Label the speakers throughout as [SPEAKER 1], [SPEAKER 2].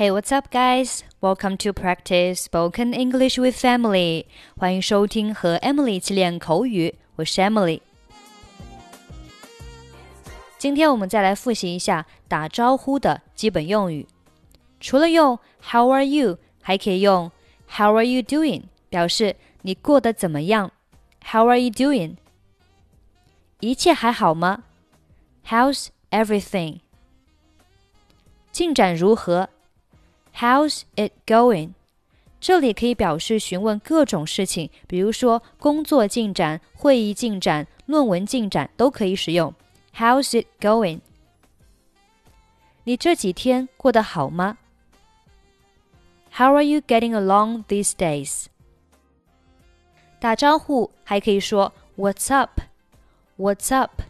[SPEAKER 1] Hey, what's up, guys? Welcome to practice spoken English with Emily. 欢迎收听和 Emily 一起练口语，我是 Emily。今天我们再来复习一下打招呼的基本用语。除了用 How are you，还可以用 How are you doing，表示你过得怎么样。How are you doing？一切还好吗？How's everything？进展如何 ？How's it going？这里可以表示询问各种事情，比如说工作进展、会议进展、论文进展都可以使用。How's it going？你这几天过得好吗？How are you getting along these days？打招呼还可以说 What's up？What's up？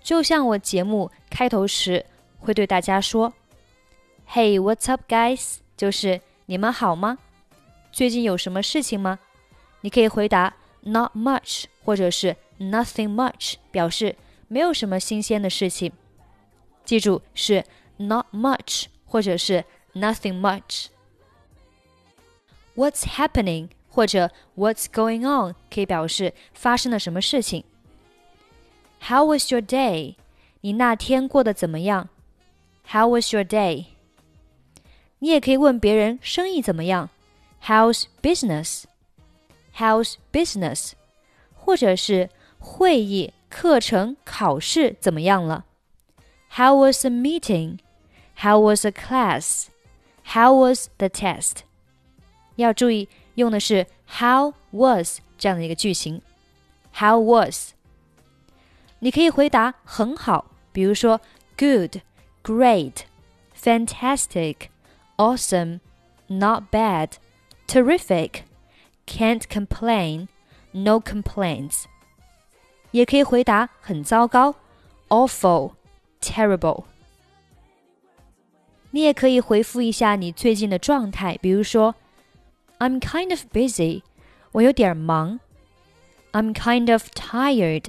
[SPEAKER 1] 就像我节目开头时会对大家说。Hey, what's up, guys？就是你们好吗？最近有什么事情吗？你可以回答 Not much，或者是 Nothing much，表示没有什么新鲜的事情。记住是 Not much，或者是 Nothing much。What's happening？或者 What's going on？可以表示发生了什么事情。How was your day？你那天过得怎么样？How was your day？ 你也可以问别人生意怎么样，How's business？How's business？或者是会议、课程、考试怎么样了？How was the meeting？How was the class？How was the test？要注意用的是 How was 这样的一个句型。How was？你可以回答很好，比如说 Good、Great、Fantastic。 awesome, not bad, terrific, can't complain, no complaints。也可以回答很糟糕，awful, terrible。你也可以回复一下你最近的状态，比如说，I'm kind of busy，我有点忙；I'm kind of tired，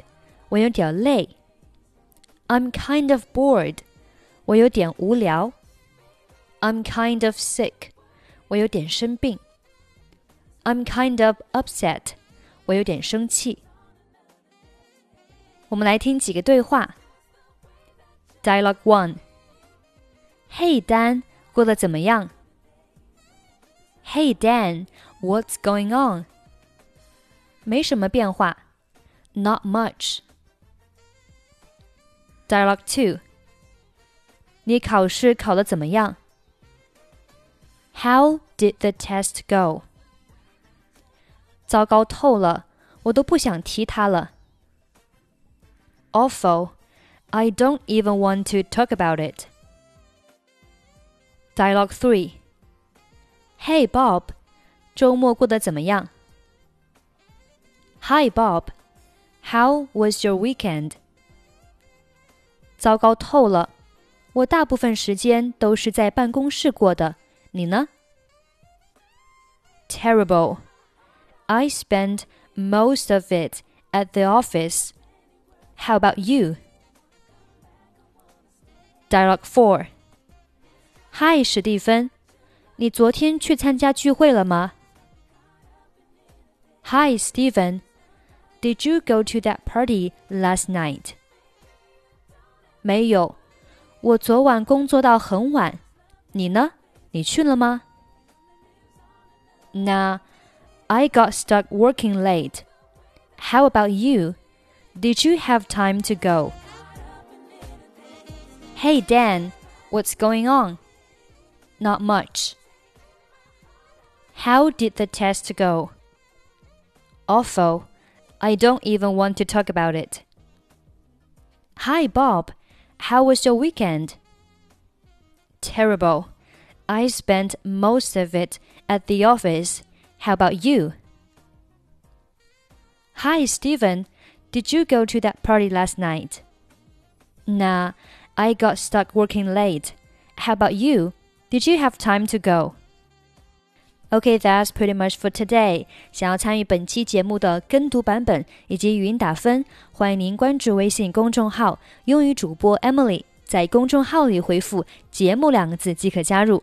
[SPEAKER 1] 我有点累；I'm kind of bored，我有点无聊。 I'm kind of sick，我有点生病。I'm kind of upset，我有点生气。我们来听几个对话。Dialogue one。Hey Dan，过得怎么样？Hey Dan，what's going on？没什么变化。Not much。Dialogue two。你考试考得怎么样 ？how did the test go? 糟糕透了，我都不想提它了。Awful. I don't even want to talk about it. Dialogue 3 Hey Bob, 周末过得怎么样？Hi Bob, how was your weekend? 糟糕透了，我大部分时间都是在办公室过的。 你呢？Terrible. I spent most of it at the office. How about you? Dialogue 4 Hi, 史蒂芬，你昨天去参加聚会了吗？Hi, Stephen. Did you go to that party last night? 没有，我昨晚工作到很晚。你呢？ 你去了吗？Nah, I got stuck working late. How about you? Did you have time to go? Hey Dan, what's going on? Not much. How did the test go? Awful. I don't even want to talk about it. Hi Bob, how was your weekend? Terrible. I spent most of it at the office. How about you? Hi, Stephen. Did you go to that party last night? Nah, I got stuck working late. How about you? Did you have time to go? Okay, that's pretty much for today. 想要参与本期节目的跟读版本以及语音打分，欢迎您关注微信公众号“英语主播 Emily”，在公众号里回复“节目”两个字即可加入。